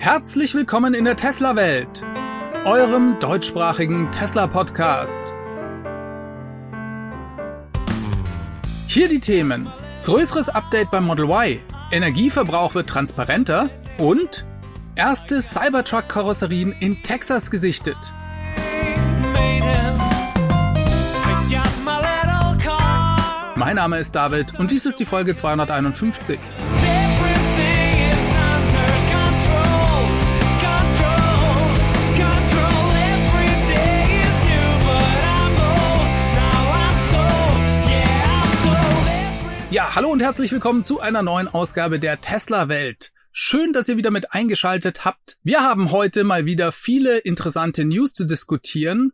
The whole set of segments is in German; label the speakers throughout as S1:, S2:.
S1: Herzlich willkommen in der Tesla-Welt, eurem deutschsprachigen Tesla-Podcast. Hier die Themen. Größeres Update beim Model Y, Energieverbrauch wird transparenter und erste Cybertruck-Karosserien in Texas gesichtet. Mein Name ist David und dies ist die Folge 251. Ja, hallo und herzlich willkommen zu einer neuen Ausgabe der Tesla Welt. Schön, dass ihr wieder mit eingeschaltet habt. Wir haben heute mal wieder viele interessante News zu diskutieren.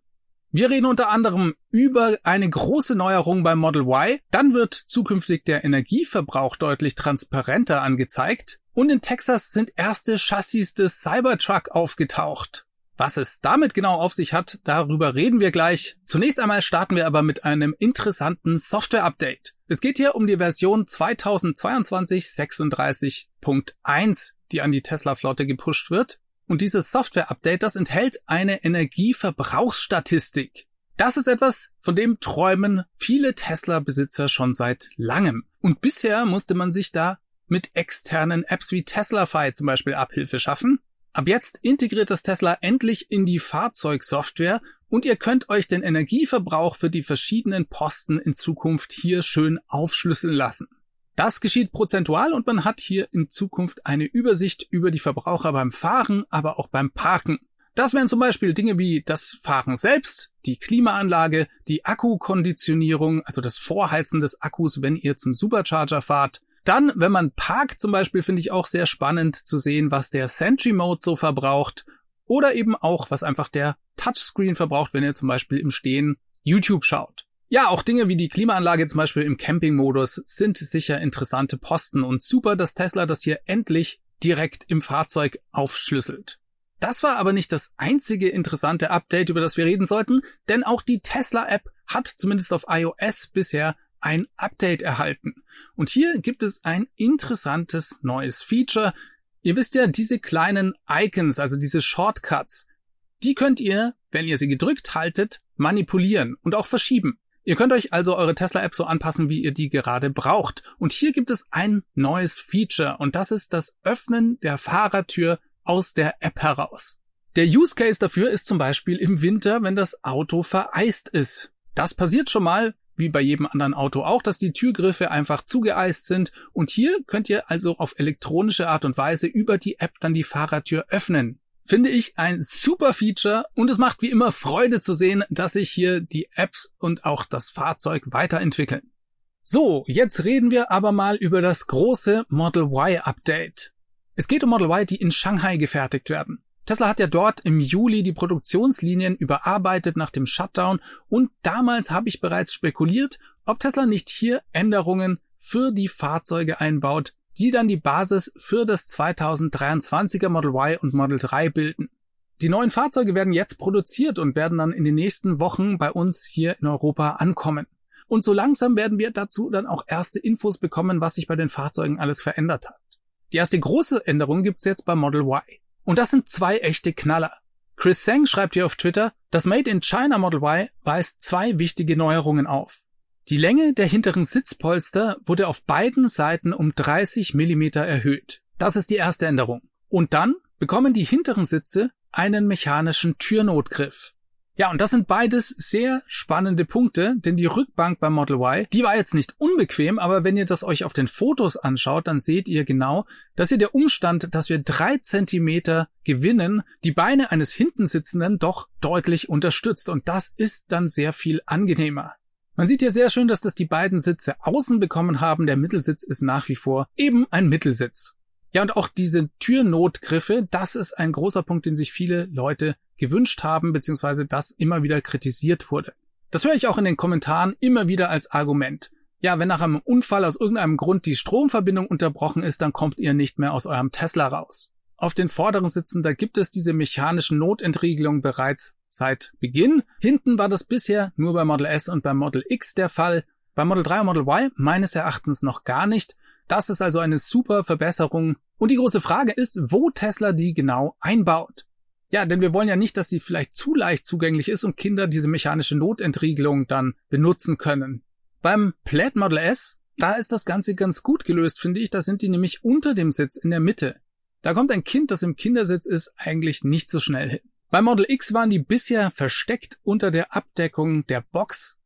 S1: Wir reden unter anderem über eine große Neuerung beim Model Y. Dann wird zukünftig der Energieverbrauch deutlich transparenter angezeigt. Und in Texas sind erste Chassis des Cybertruck aufgetaucht. Was es damit genau auf sich hat, darüber reden wir gleich. Zunächst einmal starten wir aber mit einem interessanten Software-Update. Es geht hier um die Version 2022 36.1, die an die Tesla-Flotte gepusht wird. Und dieses Software-Update, das enthält eine Energieverbrauchsstatistik. Das ist etwas, von dem träumen viele Tesla-Besitzer schon seit langem. Und bisher musste man sich da mit externen Apps wie TeslaFi zum Beispiel Abhilfe schaffen. Ab jetzt integriert das Tesla endlich in die Fahrzeugsoftware und ihr könnt euch den Energieverbrauch für die verschiedenen Posten in Zukunft hier schön aufschlüsseln lassen. Das geschieht prozentual und man hat hier in Zukunft eine Übersicht über die Verbraucher beim Fahren, aber auch beim Parken. Das wären zum Beispiel Dinge wie das Fahren selbst, die Klimaanlage, die Akkukonditionierung, also das Vorheizen des Akkus, wenn ihr zum Supercharger fahrt, dann, wenn man parkt zum Beispiel, finde ich auch sehr spannend zu sehen, was der Sentry Mode so verbraucht oder eben auch, was einfach der Touchscreen verbraucht, wenn ihr zum Beispiel im Stehen YouTube schaut. Ja, auch Dinge wie die Klimaanlage zum Beispiel im Campingmodus sind sicher interessante Posten und super, dass Tesla das hier endlich direkt im Fahrzeug aufschlüsselt. Das war aber nicht das einzige interessante Update, über das wir reden sollten, denn auch die Tesla App hat zumindest auf iOS bisher ein Update erhalten. Und hier gibt es ein interessantes neues Feature. Ihr wisst ja, diese kleinen Icons, also diese Shortcuts, die könnt ihr, wenn ihr sie gedrückt haltet, manipulieren und auch verschieben. Ihr könnt euch also eure Tesla-App so anpassen, wie ihr die gerade braucht. Und hier gibt es ein neues Feature und das ist das Öffnen der Fahrertür aus der App heraus. Der Use Case dafür ist zum Beispiel im Winter, wenn das Auto vereist ist. Das passiert schon mal, wie bei jedem anderen Auto auch, dass die Türgriffe einfach zugeeist sind und hier könnt ihr also auf elektronische Art und Weise über die App dann die Fahrertür öffnen. Finde ich ein super Feature und es macht wie immer Freude zu sehen, dass sich hier die Apps und auch das Fahrzeug weiterentwickeln. So, jetzt reden wir aber mal über das große Model Y Update. Es geht um Model Y, die in Shanghai gefertigt werden. Tesla hat ja dort im Juli die Produktionslinien überarbeitet nach dem Shutdown und damals habe ich bereits spekuliert, ob Tesla nicht hier Änderungen für die Fahrzeuge einbaut, die dann die Basis für das 2023er Model Y und Model 3 bilden. Die neuen Fahrzeuge werden jetzt produziert und werden dann in den nächsten Wochen bei uns hier in Europa ankommen. Und so langsam werden wir dazu dann auch erste Infos bekommen, was sich bei den Fahrzeugen alles verändert hat. Die erste große Änderung gibt's jetzt bei Model Y. Und das sind zwei echte Knaller. Chris Seng schreibt hier auf Twitter, das Made in China Model Y weist zwei wichtige Neuerungen auf. Die Länge der hinteren Sitzpolster wurde auf beiden Seiten um 30 Millimeter erhöht. Das ist die erste Änderung. Und dann bekommen die hinteren Sitze einen mechanischen Türnotgriff. Ja, und das sind beides sehr spannende Punkte, denn die Rückbank beim Model Y, die war jetzt nicht unbequem, aber wenn ihr das euch auf den Fotos anschaut, dann seht ihr genau, dass ihr der Umstand, dass wir drei Zentimeter gewinnen, die Beine eines Hintensitzenden doch deutlich unterstützt und das ist dann sehr viel angenehmer. Man sieht hier sehr schön, dass das die beiden Sitze außen bekommen haben. Der Mittelsitz ist nach wie vor eben ein Mittelsitz. Ja, und auch diese Türnotgriffe, das ist ein großer Punkt, den sich viele Leute gewünscht haben, beziehungsweise das immer wieder kritisiert wurde. Das höre ich auch in den Kommentaren immer wieder als Argument. Ja, wenn nach einem Unfall aus irgendeinem Grund die Stromverbindung unterbrochen ist, dann kommt ihr nicht mehr aus eurem Tesla raus. Auf den vorderen Sitzen, da gibt es diese mechanischen Notentriegelungen bereits seit Beginn. Hinten war das bisher nur bei Model S und beim Model X der Fall. Bei Model 3 und Model Y meines Erachtens noch gar nicht. Das ist also eine super Verbesserung. Und die große Frage ist, wo Tesla die genau einbaut. Ja, denn wir wollen ja nicht, dass sie vielleicht zu leicht zugänglich ist und Kinder diese mechanische Notentriegelung dann benutzen können. Beim Plaid Model S, da ist das Ganze ganz gut gelöst, finde ich. Da sind die nämlich unter dem Sitz in der Mitte. Da kommt ein Kind, das im Kindersitz ist, eigentlich nicht so schnell hin. Beim Model X waren die bisher versteckt unter der Abdeckung der Box.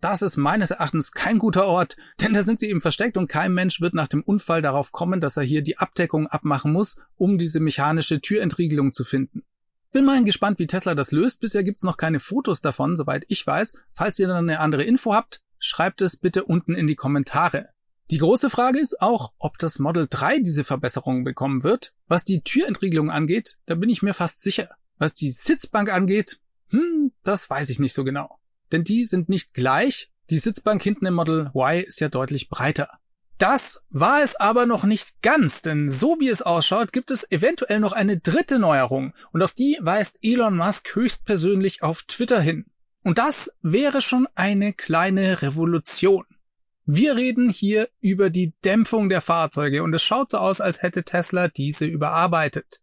S1: Das ist meines Erachtens kein guter Ort, denn da sind sie eben versteckt und kein Mensch wird nach dem Unfall darauf kommen, dass er hier die Abdeckung abmachen muss, um diese mechanische Türentriegelung zu finden. Bin mal gespannt, wie Tesla das löst. Bisher gibt's noch keine Fotos davon, soweit ich weiß. Falls ihr dann eine andere Info habt, schreibt es bitte unten in die Kommentare. Die große Frage ist auch, ob das Model 3 diese Verbesserungen bekommen wird. Was die Türentriegelung angeht, da bin ich mir fast sicher. Was die Sitzbank angeht, hm, das weiß ich nicht so genau. Denn die sind nicht gleich. Die Sitzbank hinten im Model Y ist ja deutlich breiter. Das war es aber noch nicht ganz, denn so wie es ausschaut, gibt es eventuell noch eine dritte Neuerung und auf die weist Elon Musk höchstpersönlich auf Twitter hin. Und das wäre schon eine kleine Revolution. Wir reden hier über die Dämpfung der Fahrzeuge und es schaut so aus, als hätte Tesla diese überarbeitet.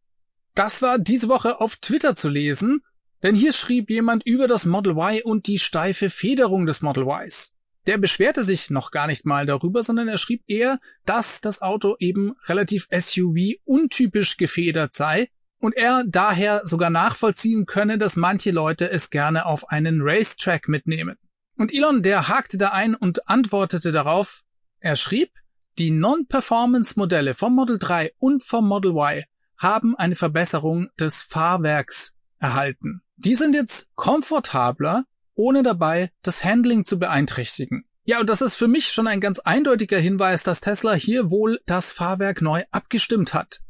S1: Das war diese Woche auf Twitter zu lesen, denn hier schrieb jemand über das Model Y und die steife Federung des Model Ys der beschwerte sich noch gar nicht mal darüber, sondern er schrieb eher, dass das Auto eben relativ SUV untypisch gefedert sei und er daher sogar nachvollziehen könne, dass manche Leute es gerne auf einen Racetrack mitnehmen. Und Elon, der hakte da ein und antwortete darauf, er schrieb, die Non-Performance-Modelle vom Model 3 und vom Model Y haben eine Verbesserung des Fahrwerks erhalten. Die sind jetzt komfortabler ohne dabei das Handling zu beeinträchtigen. Ja, und das ist für mich schon ein ganz eindeutiger Hinweis, dass Tesla hier wohl das Fahrwerk neu abgestimmt hat.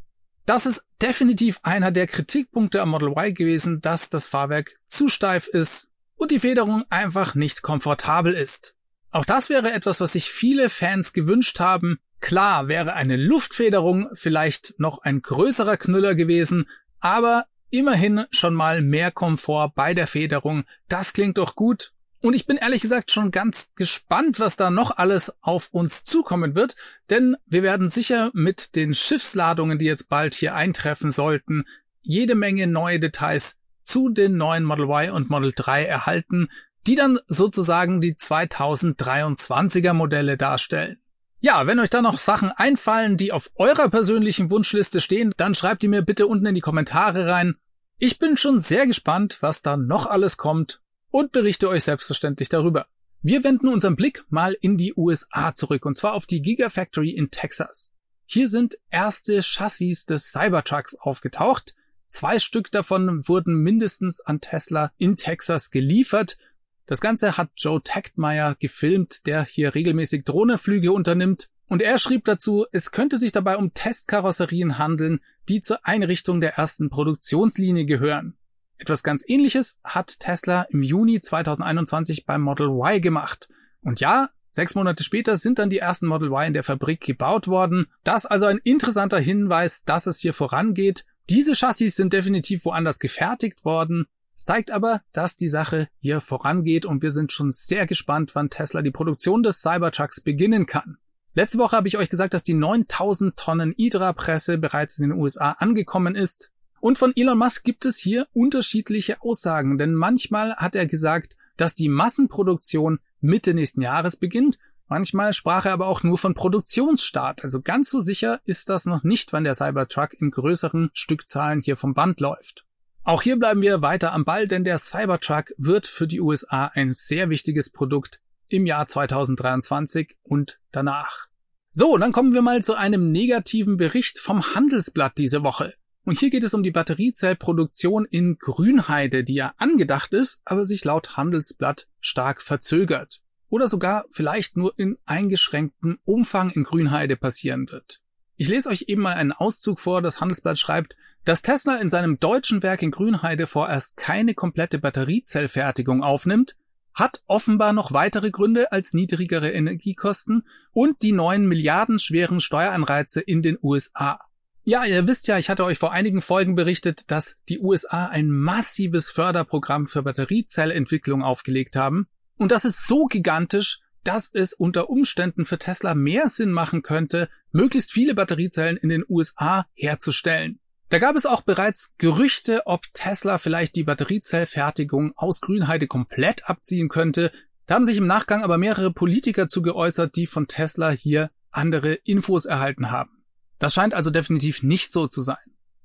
S1: Das ist definitiv einer der Kritikpunkte am Model Y gewesen, dass das Fahrwerk zu steif ist und die Federung einfach nicht komfortabel ist. Auch das wäre etwas, was sich viele Fans gewünscht haben. Klar wäre eine Luftfederung vielleicht noch ein größerer Knüller gewesen, aber Immerhin schon mal mehr Komfort bei der Federung. Das klingt doch gut. Und ich bin ehrlich gesagt schon ganz gespannt, was da noch alles auf uns zukommen wird, denn wir werden sicher mit den Schiffsladungen, die jetzt bald hier eintreffen sollten, jede Menge neue Details zu den neuen Model Y und Model 3 erhalten, die dann sozusagen die 2023er Modelle darstellen. Ja, wenn euch da noch Sachen einfallen, die auf eurer persönlichen Wunschliste stehen, dann schreibt die mir bitte unten in die Kommentare rein. Ich bin schon sehr gespannt, was da noch alles kommt und berichte euch selbstverständlich darüber. Wir wenden unseren Blick mal in die USA zurück und zwar auf die Gigafactory in Texas. Hier sind erste Chassis des Cybertrucks aufgetaucht. Zwei Stück davon wurden mindestens an Tesla in Texas geliefert das Ganze hat Joe Taktmeyer gefilmt, der hier regelmäßig Drohnenflüge unternimmt. Und er schrieb dazu, es könnte sich dabei um Testkarosserien handeln, die zur Einrichtung der ersten Produktionslinie gehören. Etwas ganz ähnliches hat Tesla im Juni 2021 beim Model Y gemacht. Und ja, sechs Monate später sind dann die ersten Model Y in der Fabrik gebaut worden. Das also ein interessanter Hinweis, dass es hier vorangeht. Diese Chassis sind definitiv woanders gefertigt worden es zeigt aber, dass die Sache hier vorangeht und wir sind schon sehr gespannt, wann Tesla die Produktion des Cybertrucks beginnen kann. Letzte Woche habe ich euch gesagt, dass die 9000 Tonnen Hydra-Presse bereits in den USA angekommen ist. Und von Elon Musk gibt es hier unterschiedliche Aussagen, denn manchmal hat er gesagt, dass die Massenproduktion Mitte nächsten Jahres beginnt. Manchmal sprach er aber auch nur von Produktionsstart. Also ganz so sicher ist das noch nicht, wann der Cybertruck in größeren Stückzahlen hier vom Band läuft. Auch hier bleiben wir weiter am Ball, denn der Cybertruck wird für die USA ein sehr wichtiges Produkt im Jahr 2023 und danach. So, dann kommen wir mal zu einem negativen Bericht vom Handelsblatt diese Woche. Und hier geht es um die Batteriezellproduktion in Grünheide, die ja angedacht ist, aber sich laut Handelsblatt stark verzögert. Oder sogar vielleicht nur in eingeschränktem Umfang in Grünheide passieren wird. Ich lese euch eben mal einen Auszug vor. Das Handelsblatt schreibt, dass Tesla in seinem deutschen Werk in Grünheide vorerst keine komplette Batteriezellfertigung aufnimmt, hat offenbar noch weitere Gründe als niedrigere Energiekosten und die neuen milliardenschweren Steueranreize in den USA. Ja, ihr wisst ja, ich hatte euch vor einigen Folgen berichtet, dass die USA ein massives Förderprogramm für Batteriezellentwicklung aufgelegt haben. Und das ist so gigantisch, dass es unter Umständen für Tesla mehr Sinn machen könnte, möglichst viele Batteriezellen in den USA herzustellen. Da gab es auch bereits Gerüchte, ob Tesla vielleicht die Batteriezellfertigung aus Grünheide komplett abziehen könnte. Da haben sich im Nachgang aber mehrere Politiker zu geäußert, die von Tesla hier andere Infos erhalten haben. Das scheint also definitiv nicht so zu sein.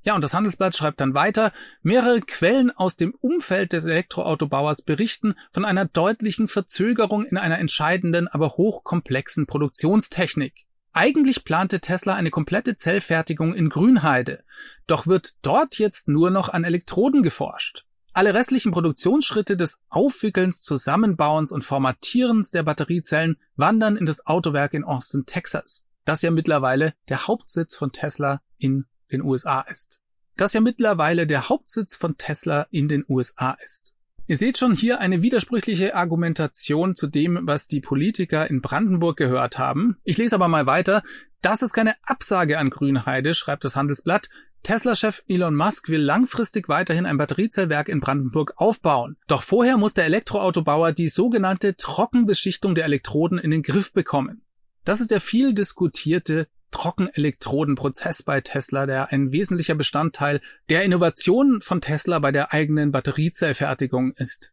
S1: Ja, und das Handelsblatt schreibt dann weiter, mehrere Quellen aus dem Umfeld des Elektroautobauers berichten von einer deutlichen Verzögerung in einer entscheidenden, aber hochkomplexen Produktionstechnik. Eigentlich plante Tesla eine komplette Zellfertigung in Grünheide, doch wird dort jetzt nur noch an Elektroden geforscht. Alle restlichen Produktionsschritte des Aufwickelns, Zusammenbauens und Formatierens der Batteriezellen wandern in das Autowerk in Austin, Texas, das ja mittlerweile der Hauptsitz von Tesla in den USA ist. Das ja mittlerweile der Hauptsitz von Tesla in den USA ist. Ihr seht schon hier eine widersprüchliche Argumentation zu dem, was die Politiker in Brandenburg gehört haben. Ich lese aber mal weiter. Das ist keine Absage an Grünheide, schreibt das Handelsblatt. Tesla-Chef Elon Musk will langfristig weiterhin ein Batteriezellwerk in Brandenburg aufbauen. Doch vorher muss der Elektroautobauer die sogenannte Trockenbeschichtung der Elektroden in den Griff bekommen. Das ist der viel diskutierte Trockenelektrodenprozess bei Tesla, der ein wesentlicher Bestandteil der Innovation von Tesla bei der eigenen Batteriezellfertigung ist.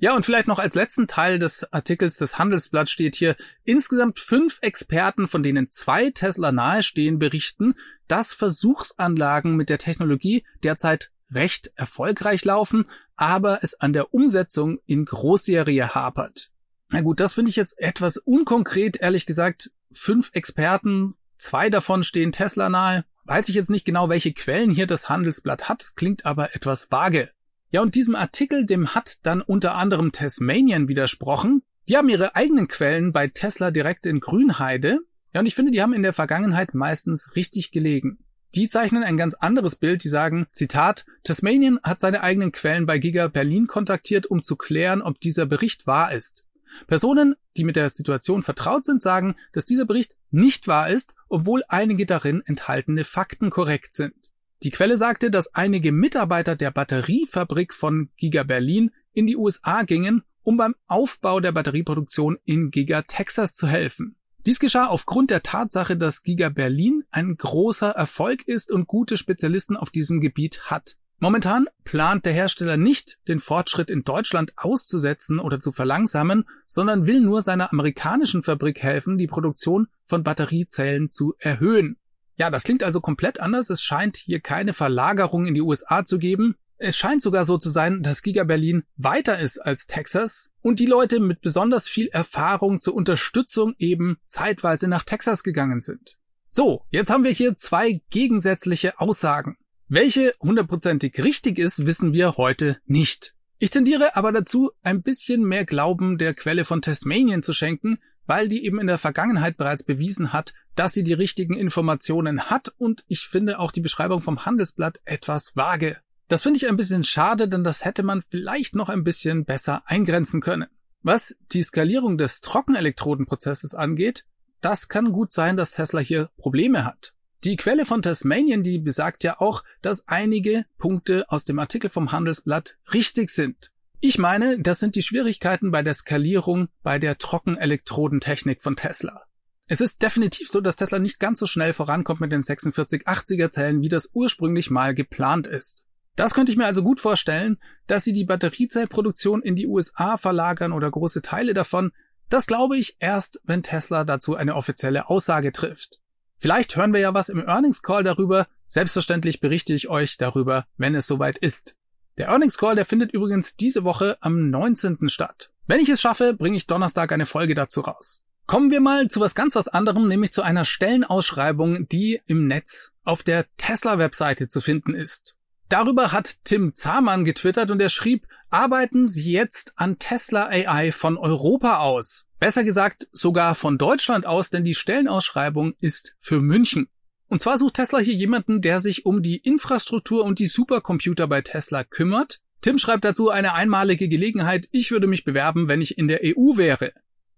S1: Ja, und vielleicht noch als letzten Teil des Artikels des Handelsblatt steht hier, insgesamt fünf Experten, von denen zwei Tesla nahestehen, berichten, dass Versuchsanlagen mit der Technologie derzeit recht erfolgreich laufen, aber es an der Umsetzung in Großserie hapert. Na gut, das finde ich jetzt etwas unkonkret, ehrlich gesagt. Fünf Experten Zwei davon stehen Tesla nahe. Weiß ich jetzt nicht genau, welche Quellen hier das Handelsblatt hat, klingt aber etwas vage. Ja, und diesem Artikel, dem hat dann unter anderem Tasmanian widersprochen. Die haben ihre eigenen Quellen bei Tesla direkt in Grünheide. Ja, und ich finde, die haben in der Vergangenheit meistens richtig gelegen. Die zeichnen ein ganz anderes Bild, die sagen, Zitat, Tasmanian hat seine eigenen Quellen bei Giga Berlin kontaktiert, um zu klären, ob dieser Bericht wahr ist. Personen, die mit der Situation vertraut sind, sagen, dass dieser Bericht nicht wahr ist, obwohl einige darin enthaltene Fakten korrekt sind. Die Quelle sagte, dass einige Mitarbeiter der Batteriefabrik von Giga Berlin in die USA gingen, um beim Aufbau der Batterieproduktion in Giga Texas zu helfen. Dies geschah aufgrund der Tatsache, dass Giga Berlin ein großer Erfolg ist und gute Spezialisten auf diesem Gebiet hat. Momentan plant der Hersteller nicht, den Fortschritt in Deutschland auszusetzen oder zu verlangsamen, sondern will nur seiner amerikanischen Fabrik helfen, die Produktion von Batteriezellen zu erhöhen. Ja, das klingt also komplett anders. Es scheint hier keine Verlagerung in die USA zu geben. Es scheint sogar so zu sein, dass Giga Berlin weiter ist als Texas und die Leute mit besonders viel Erfahrung zur Unterstützung eben zeitweise nach Texas gegangen sind. So, jetzt haben wir hier zwei gegensätzliche Aussagen. Welche hundertprozentig richtig ist, wissen wir heute nicht. Ich tendiere aber dazu, ein bisschen mehr Glauben der Quelle von Tasmanien zu schenken, weil die eben in der Vergangenheit bereits bewiesen hat, dass sie die richtigen Informationen hat und ich finde auch die Beschreibung vom Handelsblatt etwas vage. Das finde ich ein bisschen schade, denn das hätte man vielleicht noch ein bisschen besser eingrenzen können. Was die Skalierung des Trockenelektrodenprozesses angeht, das kann gut sein, dass Tesla hier Probleme hat. Die Quelle von Tasmanien, die besagt ja auch, dass einige Punkte aus dem Artikel vom Handelsblatt richtig sind. Ich meine, das sind die Schwierigkeiten bei der Skalierung bei der Trockenelektrodentechnik von Tesla. Es ist definitiv so, dass Tesla nicht ganz so schnell vorankommt mit den 4680er Zellen, wie das ursprünglich mal geplant ist. Das könnte ich mir also gut vorstellen, dass sie die Batteriezellproduktion in die USA verlagern oder große Teile davon. Das glaube ich erst, wenn Tesla dazu eine offizielle Aussage trifft. Vielleicht hören wir ja was im Earnings Call darüber. Selbstverständlich berichte ich euch darüber, wenn es soweit ist. Der Earnings Call, der findet übrigens diese Woche am 19. statt. Wenn ich es schaffe, bringe ich Donnerstag eine Folge dazu raus. Kommen wir mal zu was ganz was anderem, nämlich zu einer Stellenausschreibung, die im Netz auf der Tesla-Webseite zu finden ist. Darüber hat Tim Zahmann getwittert und er schrieb, arbeiten Sie jetzt an Tesla AI von Europa aus. Besser gesagt sogar von Deutschland aus, denn die Stellenausschreibung ist für München. Und zwar sucht Tesla hier jemanden, der sich um die Infrastruktur und die Supercomputer bei Tesla kümmert. Tim schreibt dazu eine einmalige Gelegenheit, ich würde mich bewerben, wenn ich in der EU wäre.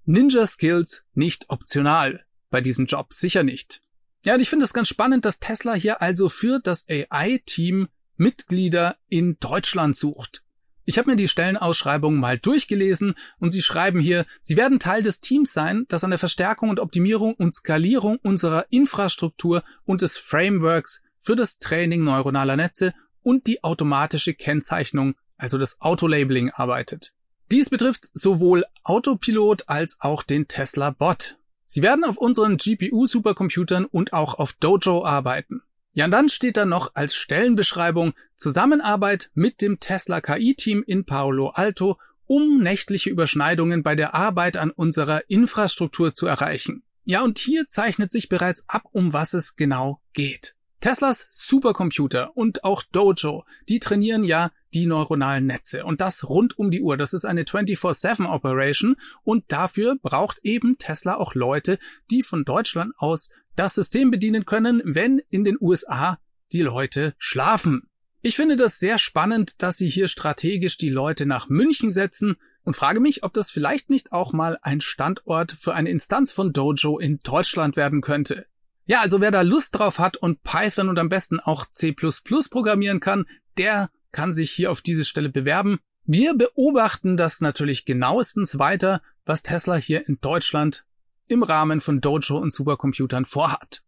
S1: Ninja Skills nicht optional. Bei diesem Job sicher nicht. Ja, und ich finde es ganz spannend, dass Tesla hier also für das AI-Team Mitglieder in Deutschland sucht. Ich habe mir die Stellenausschreibung mal durchgelesen und sie schreiben hier, sie werden Teil des Teams sein, das an der Verstärkung und Optimierung und Skalierung unserer Infrastruktur und des Frameworks für das Training neuronaler Netze und die automatische Kennzeichnung, also das Autolabeling arbeitet. Dies betrifft sowohl Autopilot als auch den Tesla Bot. Sie werden auf unseren GPU-Supercomputern und auch auf Dojo arbeiten. Ja, und dann steht da noch als Stellenbeschreibung Zusammenarbeit mit dem Tesla KI-Team in Paolo Alto, um nächtliche Überschneidungen bei der Arbeit an unserer Infrastruktur zu erreichen. Ja, und hier zeichnet sich bereits ab, um was es genau geht. Teslas Supercomputer und auch Dojo, die trainieren ja die neuronalen Netze und das rund um die Uhr. Das ist eine 24/7 Operation und dafür braucht eben Tesla auch Leute, die von Deutschland aus das System bedienen können, wenn in den USA die Leute schlafen. Ich finde das sehr spannend, dass sie hier strategisch die Leute nach München setzen und frage mich, ob das vielleicht nicht auch mal ein Standort für eine Instanz von Dojo in Deutschland werden könnte. Ja, also wer da Lust drauf hat und Python und am besten auch C++ programmieren kann, der kann sich hier auf diese Stelle bewerben. Wir beobachten das natürlich genauestens weiter, was Tesla hier in Deutschland im Rahmen von Dojo und Supercomputern vorhat.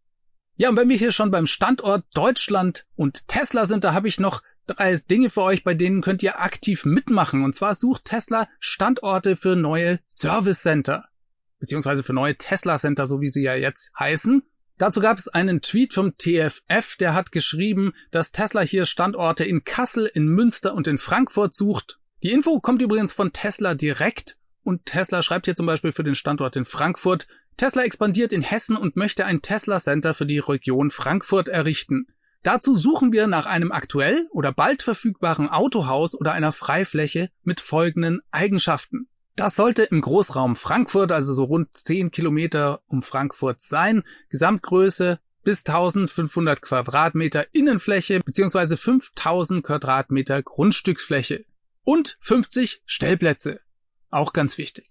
S1: Ja, und wenn wir hier schon beim Standort Deutschland und Tesla sind, da habe ich noch drei Dinge für euch, bei denen könnt ihr aktiv mitmachen. Und zwar sucht Tesla Standorte für neue Service Center. Beziehungsweise für neue Tesla Center, so wie sie ja jetzt heißen. Dazu gab es einen Tweet vom TFF, der hat geschrieben, dass Tesla hier Standorte in Kassel, in Münster und in Frankfurt sucht. Die Info kommt übrigens von Tesla direkt und Tesla schreibt hier zum Beispiel für den Standort in Frankfurt, Tesla expandiert in Hessen und möchte ein Tesla Center für die Region Frankfurt errichten. Dazu suchen wir nach einem aktuell oder bald verfügbaren Autohaus oder einer Freifläche mit folgenden Eigenschaften. Das sollte im Großraum Frankfurt, also so rund 10 Kilometer um Frankfurt sein, Gesamtgröße bis 1500 Quadratmeter Innenfläche bzw. 5000 Quadratmeter Grundstücksfläche und 50 Stellplätze. Auch ganz wichtig.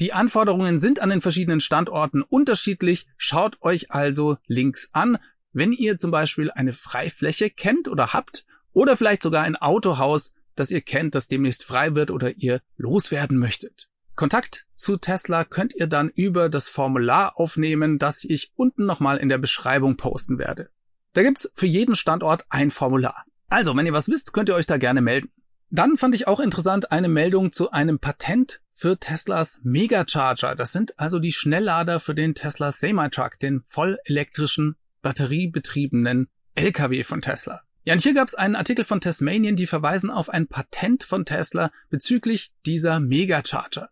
S1: Die Anforderungen sind an den verschiedenen Standorten unterschiedlich. Schaut euch also Links an, wenn ihr zum Beispiel eine Freifläche kennt oder habt oder vielleicht sogar ein Autohaus, das ihr kennt, das demnächst frei wird oder ihr loswerden möchtet. Kontakt zu Tesla könnt ihr dann über das Formular aufnehmen, das ich unten nochmal in der Beschreibung posten werde. Da gibt's für jeden Standort ein Formular. Also, wenn ihr was wisst, könnt ihr euch da gerne melden. Dann fand ich auch interessant eine Meldung zu einem Patent für Teslas Megacharger. Das sind also die Schnelllader für den Tesla Semi-Truck, den vollelektrischen, batteriebetriebenen LKW von Tesla. Ja, und hier gab es einen Artikel von Tasmanian, die verweisen auf ein Patent von Tesla bezüglich dieser Megacharger.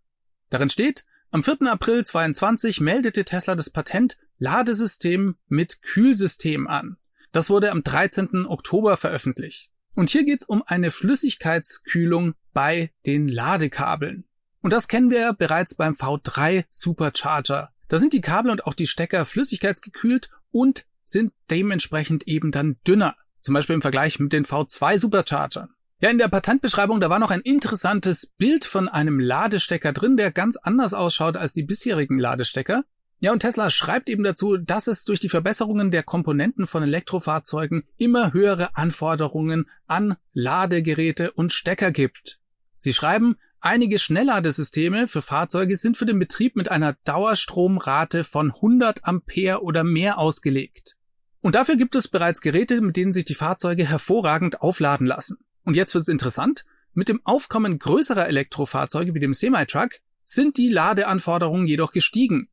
S1: Darin steht, am 4. April 22 meldete Tesla das Patent Ladesystem mit Kühlsystem an. Das wurde am 13. Oktober veröffentlicht. Und hier geht's um eine Flüssigkeitskühlung bei den Ladekabeln. Und das kennen wir bereits beim V3 Supercharger. Da sind die Kabel und auch die Stecker flüssigkeitsgekühlt und sind dementsprechend eben dann dünner. Zum Beispiel im Vergleich mit den V2 Superchargern. Ja, in der Patentbeschreibung, da war noch ein interessantes Bild von einem Ladestecker drin, der ganz anders ausschaut als die bisherigen Ladestecker. Ja, und Tesla schreibt eben dazu, dass es durch die Verbesserungen der Komponenten von Elektrofahrzeugen immer höhere Anforderungen an Ladegeräte und Stecker gibt. Sie schreiben, einige Schnellladesysteme für Fahrzeuge sind für den Betrieb mit einer Dauerstromrate von 100 Ampere oder mehr ausgelegt. Und dafür gibt es bereits Geräte, mit denen sich die Fahrzeuge hervorragend aufladen lassen. Und jetzt wird's interessant. Mit dem Aufkommen größerer Elektrofahrzeuge wie dem Semi-Truck sind die Ladeanforderungen jedoch gestiegen.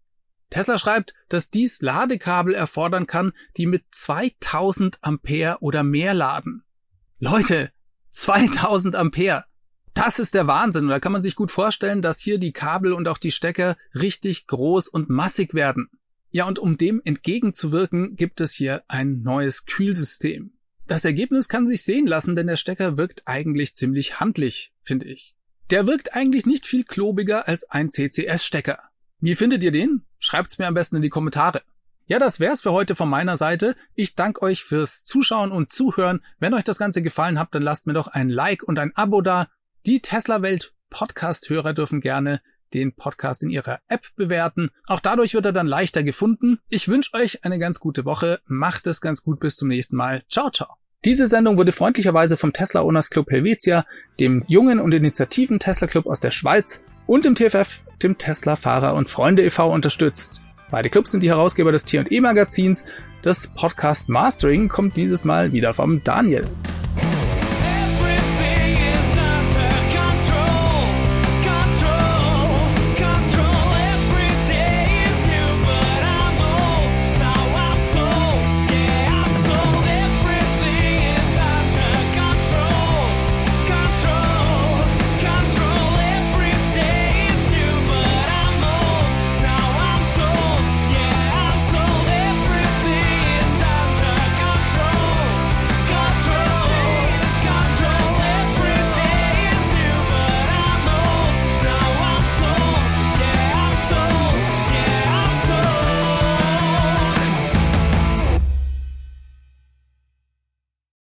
S1: Tesla schreibt, dass dies Ladekabel erfordern kann, die mit 2000 Ampere oder mehr laden. Leute, 2000 Ampere. Das ist der Wahnsinn. Und da kann man sich gut vorstellen, dass hier die Kabel und auch die Stecker richtig groß und massig werden. Ja, und um dem entgegenzuwirken, gibt es hier ein neues Kühlsystem. Das Ergebnis kann sich sehen lassen, denn der Stecker wirkt eigentlich ziemlich handlich, finde ich. Der wirkt eigentlich nicht viel klobiger als ein CCS-Stecker. Wie findet ihr den? Schreibt's mir am besten in die Kommentare. Ja, das wär's für heute von meiner Seite. Ich danke euch fürs Zuschauen und Zuhören. Wenn euch das Ganze gefallen hat, dann lasst mir doch ein Like und ein Abo da. Die Tesla Welt Podcast-Hörer dürfen gerne den Podcast in ihrer App bewerten. Auch dadurch wird er dann leichter gefunden. Ich wünsche euch eine ganz gute Woche. Macht es ganz gut. Bis zum nächsten Mal. Ciao, ciao. Diese Sendung wurde freundlicherweise vom Tesla Owners Club Helvetia, dem jungen und initiativen Tesla Club aus der Schweiz und dem TFF, dem Tesla Fahrer und Freunde e.V. unterstützt. Beide Clubs sind die Herausgeber des T&E Magazins. Das Podcast Mastering kommt dieses Mal wieder vom Daniel.